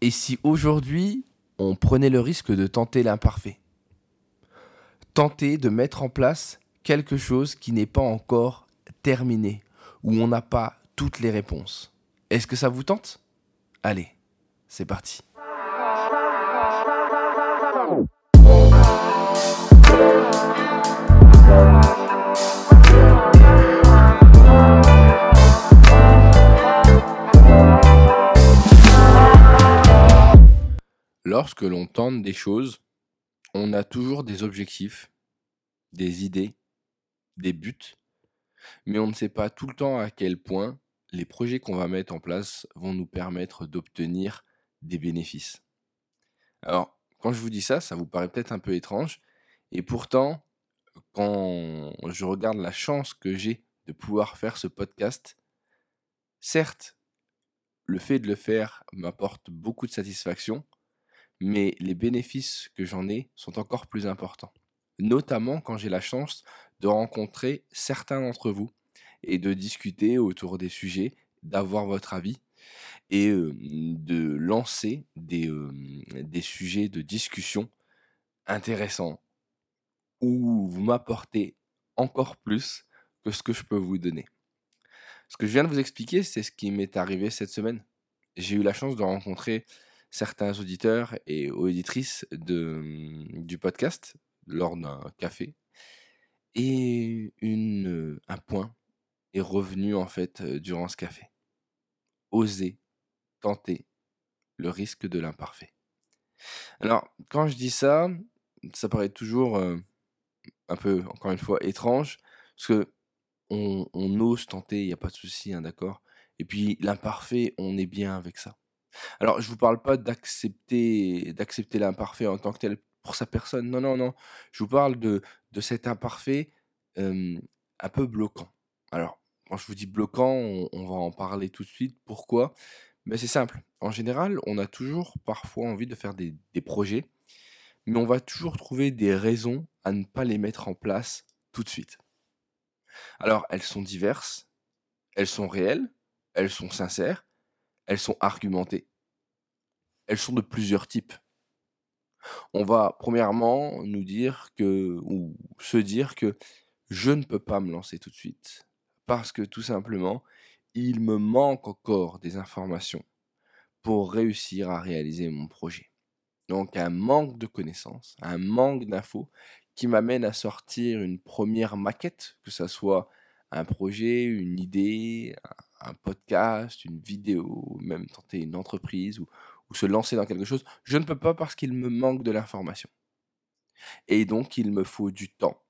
Et si aujourd'hui, on prenait le risque de tenter l'imparfait? Tenter de mettre en place quelque chose qui n'est pas encore terminé, où on n'a pas toutes les réponses. Est-ce que ça vous tente? Allez, c'est parti. Lorsque l'on tente des choses, on a toujours des objectifs, des idées, des buts, mais on ne sait pas tout le temps à quel point les projets qu'on va mettre en place vont nous permettre d'obtenir des bénéfices. Alors, quand je vous dis ça, ça vous paraît peut-être un peu étrange, et pourtant, quand je regarde la chance que j'ai de pouvoir faire ce podcast, certes, le fait de le faire m'apporte beaucoup de satisfaction, mais les bénéfices que j'en ai sont encore plus importants. Notamment quand j'ai la chance de rencontrer certains d'entre vous et de discuter autour des sujets, d'avoir votre avis et de lancer des, des sujets de discussion intéressants où vous m'apportez encore plus que ce que je peux vous donner. Ce que je viens de vous expliquer, c'est ce qui m'est arrivé cette semaine. J'ai eu la chance de rencontrer certains auditeurs et auditrices de, du podcast lors d'un café. Et une, un point est revenu en fait durant ce café. Oser tenter le risque de l'imparfait. Alors, quand je dis ça, ça paraît toujours un peu, encore une fois, étrange, parce que on, ose tenter, il n'y a pas de souci, hein, d'accord? Et puis, l'imparfait, on est bien avec ça. Alors, je vous parle pas d'accepter d'accepter l'imparfait en tant que tel pour sa personne. Non, non, non. Je vous parle de, de cet imparfait un peu bloquant. Alors, quand je vous dis bloquant, on, va en parler tout de suite. Pourquoi? Mais c'est simple. En général, on a toujours parfois envie de faire des, des projets, mais on va toujours trouver des raisons à ne pas les mettre en place tout de suite. Alors, elles sont diverses, elles sont réelles, elles sont sincères, elles sont argumentées. Elles sont de plusieurs types. On va premièrement nous dire que, ou se dire que je ne peux pas me lancer tout de suite parce que tout simplement, il me manque encore des informations pour réussir à réaliser mon projet. Donc un manque de connaissances, un manque d'infos qui m'amène à sortir une première maquette, que ce soit un projet, une idée, un podcast, une vidéo, même tenter une entreprise ou, se lancer dans quelque chose, je ne peux pas parce qu'il me manque de l'information. Et donc, il me faut du temps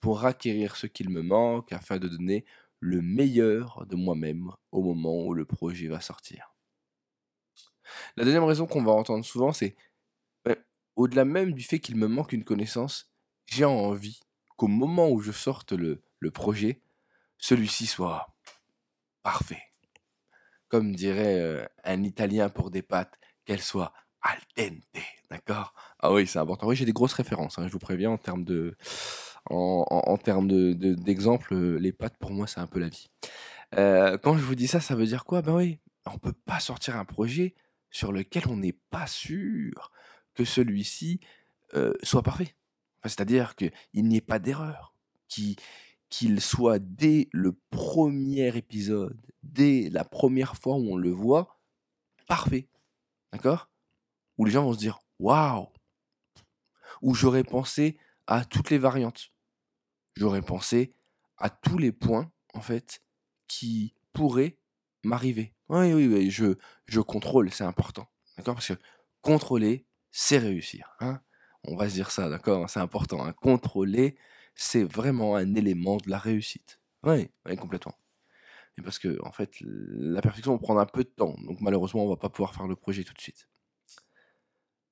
pour acquérir ce qu'il me manque afin de donner le meilleur de moi-même au moment où le projet va sortir. La deuxième raison qu'on va entendre souvent, c'est ben, au-delà même du fait qu'il me manque une connaissance, j'ai envie qu'au moment où je sorte le, le projet, celui-ci soit parfait. Comme dirait un Italien pour des pâtes, qu'elles soient al dente, d'accord? Ah oui, c'est important. Oui, j'ai des grosses références, hein, je vous préviens, en termes de, en, termes de, d'exemples, les pâtes pour moi c'est un peu la vie. quand je vous dis ça, ça veut dire quoi? Ben oui, on peut pas sortir un projet sur lequel on n'est pas sûr que celui-ci soit parfait. c'est-à-dire qu'il n'y ait pas d'erreur, qui qu'il soit dès le premier épisode, dès la première fois où on le voit, parfait. D'accord? Où les gens vont se dire Waouh Où j'aurais pensé à toutes les variantes. J'aurais pensé à tous les points, en fait, qui pourraient m'arriver. Oui, oui, oui, je, je contrôle, c'est important. D'accord? Parce que contrôler, c'est réussir. Hein? On va se dire ça, d'accord? C'est important. Hein contrôler, c'est vraiment un élément de la réussite. Oui, complètement. Et parce que, en fait, la perfection va prendre un peu de temps. Donc, malheureusement, on va pas pouvoir faire le projet tout de suite.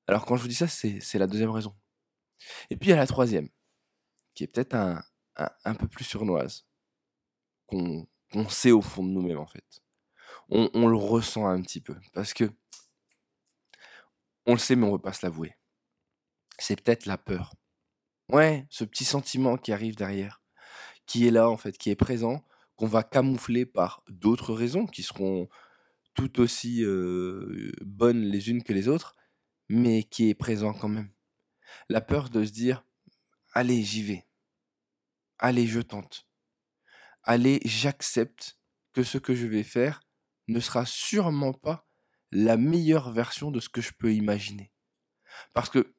Alors, quand je vous dis ça, c'est la deuxième raison. Et puis, il y a la troisième, qui est peut-être un, peu plus surnoise, qu'on sait au fond de nous-mêmes, en fait. On, on, le ressent un petit peu. Parce que, on le sait, mais on ne veut pas se l'avouer. C'est peut-être la peur. Ouais, ce petit sentiment qui arrive derrière, qui est là en fait, qui est présent, qu'on va camoufler par d'autres raisons qui seront tout aussi bonnes les unes que les autres, mais qui est présent quand même. La peur de se dire, allez, j'y vais. Allez, je tente. Allez, j'accepte que ce que je vais faire ne sera sûrement pas la meilleure version de ce que je peux imaginer. Parce que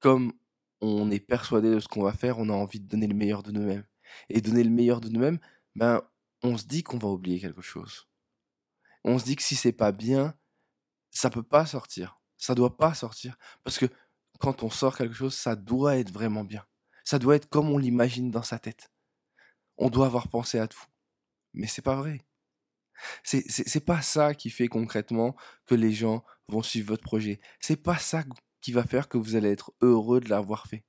comme on est persuadé de ce qu'on va faire, on a envie de donner le meilleur de nous-mêmes. Et donner le meilleur de nous-mêmes, ben, on se dit qu'on va oublier quelque chose. On se dit que si c'est pas bien, ça peut pas sortir. Ça doit pas sortir. Parce que quand on sort quelque chose, ça doit être vraiment bien. Ça doit être comme on l'imagine dans sa tête. On doit avoir pensé à tout. Mais c'est pas vrai. C'est, pas ça qui fait concrètement que les gens vont suivre votre projet. C'est pas ça qui va faire que vous allez être heureux de l'avoir fait.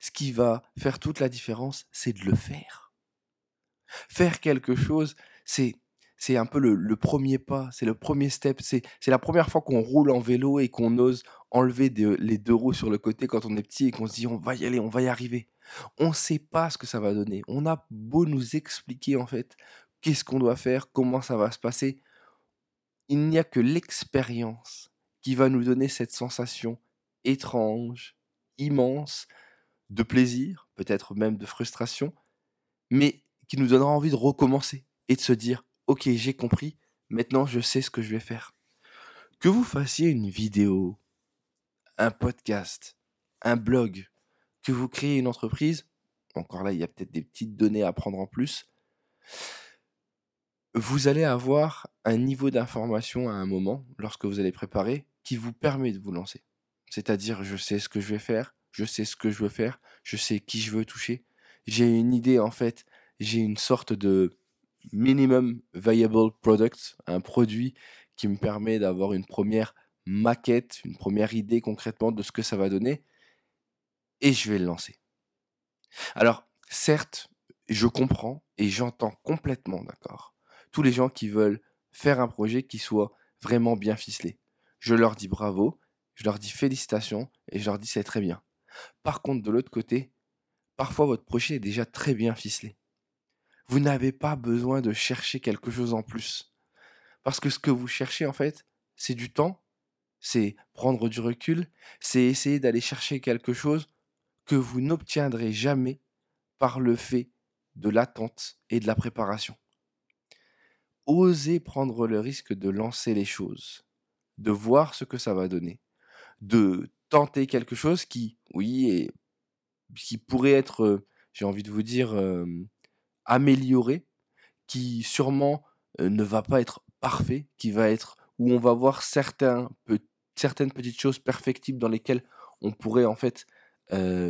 Ce qui va faire toute la différence, c'est de le faire. Faire quelque chose, c'est c'est un peu le, premier pas, c'est le premier step, c'est la première fois qu'on roule en vélo et qu'on ose enlever les deux roues sur le côté quand on est petit et qu'on se dit on va y aller, on va y arriver. On ne sait pas ce que ça va donner. On a beau nous expliquer en fait qu'est-ce qu'on doit faire, comment ça va se passer. Il n'y a que l'expérience qui va nous donner cette sensation étrange, immense, de plaisir, peut-être même de frustration, mais qui nous donnera envie de recommencer et de se dire, ok, j'ai compris, maintenant je sais ce que je vais faire. Que vous fassiez une vidéo, un podcast, un blog, que vous créez une entreprise, encore là, il y a peut-être des petites données à prendre en plus, vous allez avoir un niveau d'information à un moment, lorsque vous allez préparer, qui vous permet de vous lancer. C'est-à-dire, je sais ce que je vais faire, je sais ce que je veux faire, je sais qui je veux toucher. J'ai une idée, en fait, j'ai une sorte de minimum viable product, un produit qui me permet d'avoir une première maquette, une première idée concrètement de ce que ça va donner, et je vais le lancer. Alors, certes, je comprends et j'entends complètement, d'accord, tous les gens qui veulent faire un projet qui soit vraiment bien ficelé. Je leur dis bravo, je leur dis félicitations et je leur dis c'est très bien. Par contre, de l'autre côté, parfois votre projet est déjà très bien ficelé. Vous n'avez pas besoin de chercher quelque chose en plus. Parce que ce que vous cherchez, en fait, c'est du temps, c'est prendre du recul, c'est essayer d'aller chercher quelque chose que vous n'obtiendrez jamais par le fait de l'attente et de la préparation. Osez prendre le risque de lancer les choses, de voir ce que ça va donner, de tenter quelque chose qui, oui, qui pourrait être, j'ai envie de vous dire, amélioré, qui sûrement ne va pas être parfait, qui va être où on va voir certaines petites choses perfectibles dans lesquelles on pourrait en fait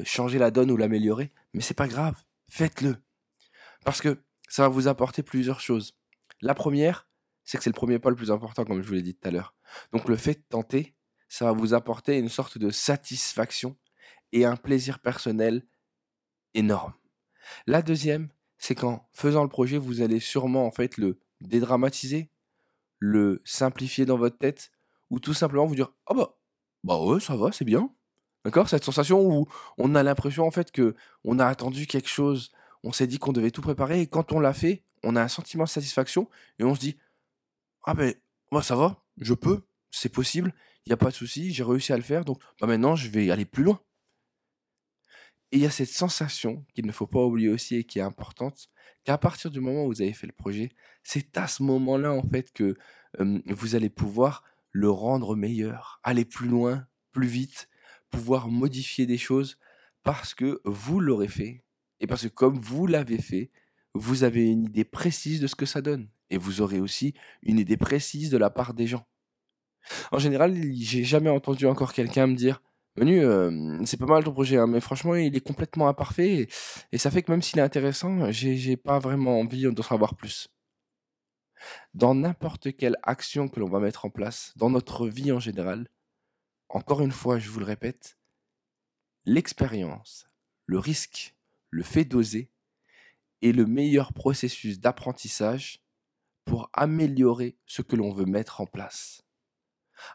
changer la donne ou l'améliorer, mais c'est pas grave, faites-le. Parce que ça va vous apporter plusieurs choses. La première, c'est que c'est le premier pas le plus important, comme je vous l'ai dit tout à l'heure. Donc le fait de tenter, ça va vous apporter une sorte de satisfaction et un plaisir personnel énorme. La deuxième, c'est qu'en faisant le projet, vous allez sûrement en fait le dédramatiser, le simplifier dans votre tête, ou tout simplement vous dire ah bah bah ouais ça va c'est bien, d'accord? Cette sensation où on a l'impression en fait que on a attendu quelque chose, on s'est dit qu'on devait tout préparer et quand on l'a fait, on a un sentiment de satisfaction et on se dit ah ben moi ça va, je peux, c'est possible, il n'y a pas de souci, j'ai réussi à le faire, donc bah, maintenant je vais aller plus loin. Et il y a cette sensation qu'il ne faut pas oublier aussi et qui est importante, qu'à partir du moment où vous avez fait le projet, c'est à ce moment-là en fait que vous allez pouvoir le rendre meilleur, aller plus loin, plus vite, pouvoir modifier des choses parce que vous l'aurez fait et parce que comme vous l'avez fait, vous avez une idée précise de ce que ça donne et vous aurez aussi une idée précise de la part des gens. En général, j'ai jamais entendu encore quelqu'un me dire Menu, c'est pas mal ton projet, hein, mais franchement, il est complètement imparfait et, ça fait que même s'il est intéressant, j'ai pas vraiment envie d'en savoir plus. Dans n'importe quelle action que l'on va mettre en place, dans notre vie en général, encore une fois, je vous le répète, l'expérience, le risque, le fait d'oser est le meilleur processus d'apprentissage pour améliorer ce que l'on veut mettre en place.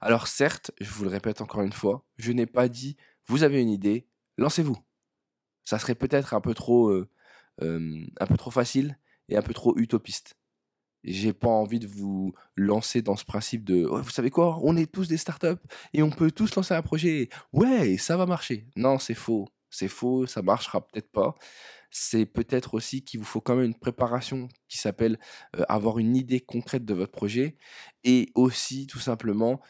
Alors certes, je vous le répète encore une fois, je n'ai pas dit vous avez une idée, lancez-vous. Ça serait peut-être un peu trop, un peu trop facile et un peu trop utopiste. J'ai pas envie de vous lancer dans ce principe de «Ouais, vous savez quoi, on est tous des startups et on peut tous lancer un projet. Ouais, ça va marcher. Non, c'est faux. C'est faux, ça marchera peut-être pas. C'est peut-être aussi qu'il vous faut quand même une préparation qui s'appelle euh, avoir une idée concrète de votre projet et aussi tout simplement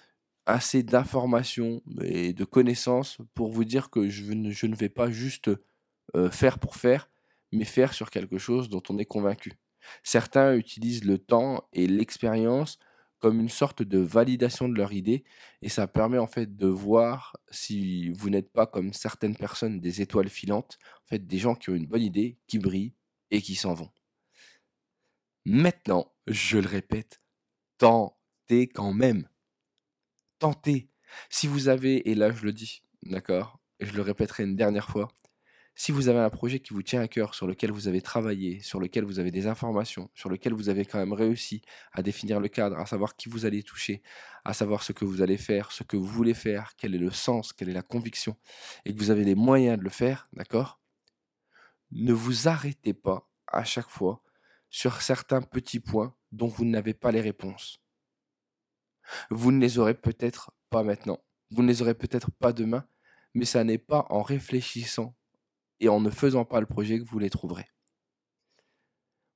assez d'informations et de connaissances pour vous dire que je ne, vais pas juste euh, faire pour faire, mais faire sur quelque chose dont on est convaincu. Certains utilisent le temps et l'expérience une sorte de validation de leur idée et ça permet en fait de voir si vous n'êtes pas comme certaines personnes des étoiles filantes, en fait des gens qui ont une bonne idée, qui brillent et qui s'en vont. Maintenant, je le répète, tentez quand même. Tentez. Si vous avez, et là je le dis, d'accord, je le répéterai une dernière fois, si vous avez un projet qui vous tient à cœur, sur lequel vous avez travaillé, sur lequel vous avez des informations, sur lequel vous avez quand même réussi à définir le cadre, à savoir qui vous allez toucher, à savoir ce que vous allez faire, ce que vous voulez faire, quel est le sens, quelle est la conviction, et que vous avez les moyens de le faire, d'accord? Ne vous arrêtez pas à chaque fois sur certains petits points dont vous n'avez pas les réponses. Vous ne les aurez peut-être pas maintenant, vous ne les aurez peut-être pas demain, mais ça n'est pas en réfléchissant et en ne faisant pas le projet que vous les trouverez.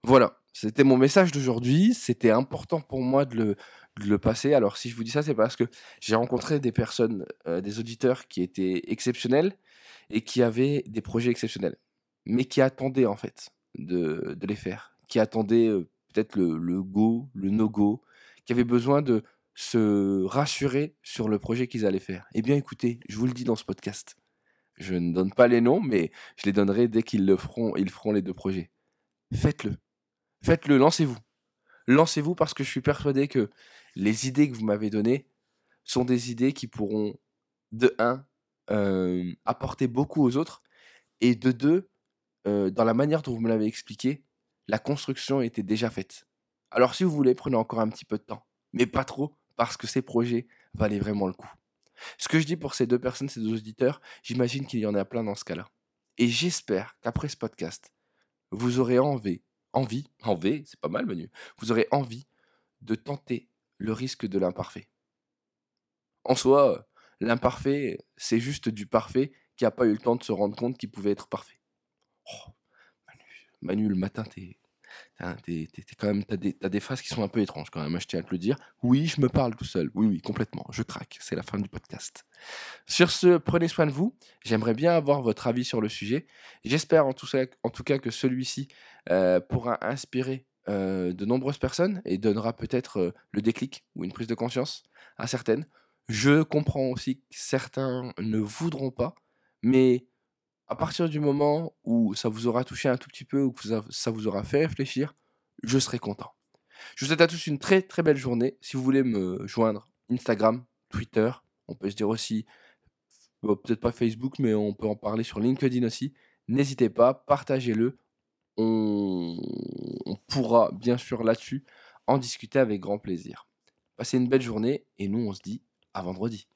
Voilà, c'était mon message d'aujourd'hui. C'était important pour moi de le, passer. Alors si je vous dis ça, c'est parce que j'ai rencontré des personnes, euh, des auditeurs qui étaient exceptionnels et qui avaient des projets exceptionnels, mais qui attendaient en fait de, les faire, qui attendaient euh, peut-être le, le go, le no-go, qui avaient besoin de se rassurer sur le projet qu'ils allaient faire. Eh bien écoutez, je vous le dis dans ce podcast, je ne donne pas les noms, mais je les donnerai dès qu'ils le feront, ils feront les deux projets. Faites-le. Faites-le, lancez-vous. Lancez-vous parce que je suis persuadé que les idées que vous m'avez données sont des idées qui pourront, de un, euh, apporter beaucoup aux autres, et de deux, euh, dans la manière dont vous me l'avez expliqué, la construction était déjà faite. Alors si vous voulez, prenez encore un petit peu de temps, mais pas trop, parce que ces projets valaient vraiment le coup. Ce que je dis pour ces deux personnes, ces deux auditeurs, j'imagine qu'il y en a plein dans ce cas-là. Et j'espère qu'après ce podcast, vous aurez envie, envie, envie, c'est pas mal Manu, vous aurez envie de tenter le risque de l'imparfait. En soi, l'imparfait, c'est juste du parfait qui n'a pas eu le temps de se rendre compte qu'il pouvait être parfait. Oh, Manu, le matin, t'es T'as, même, t'as des, des phases qui sont un peu étranges quand même, je tiens à te le dire. Oui, je me parle tout seul. Oui, oui, complètement. Je craque. C'est la fin du podcast. Sur ce, prenez soin de vous. J'aimerais bien avoir votre avis sur le sujet. J'espère en tout cas que celui-ci euh, pourra inspirer euh, de nombreuses personnes et donnera peut-être euh, le déclic ou une prise de conscience à certaines. Je comprends aussi que certains ne voudront pas, mais à partir du moment où ça vous aura touché un tout petit peu ou que ça vous aura fait réfléchir, je serai content. Je vous souhaite à tous une très très belle journée. Si vous voulez me joindre, Instagram, Twitter, on peut se dire aussi, peut-être pas Facebook, mais on peut en parler sur LinkedIn aussi. N'hésitez pas, partagez-le. On, on pourra bien sûr là-dessus en discuter avec grand plaisir. Passez une belle journée et nous on se dit à vendredi.